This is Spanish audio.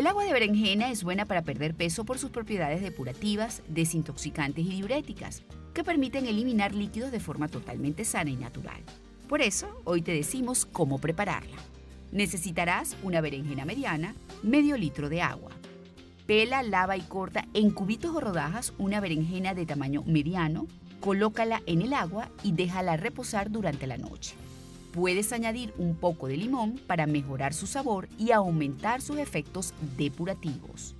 El agua de berenjena es buena para perder peso por sus propiedades depurativas, desintoxicantes y diuréticas, que permiten eliminar líquidos de forma totalmente sana y natural. Por eso, hoy te decimos cómo prepararla. Necesitarás una berenjena mediana, medio litro de agua. Pela, lava y corta en cubitos o rodajas una berenjena de tamaño mediano, colócala en el agua y déjala reposar durante la noche. Puedes añadir un poco de limón para mejorar su sabor y aumentar sus efectos depurativos.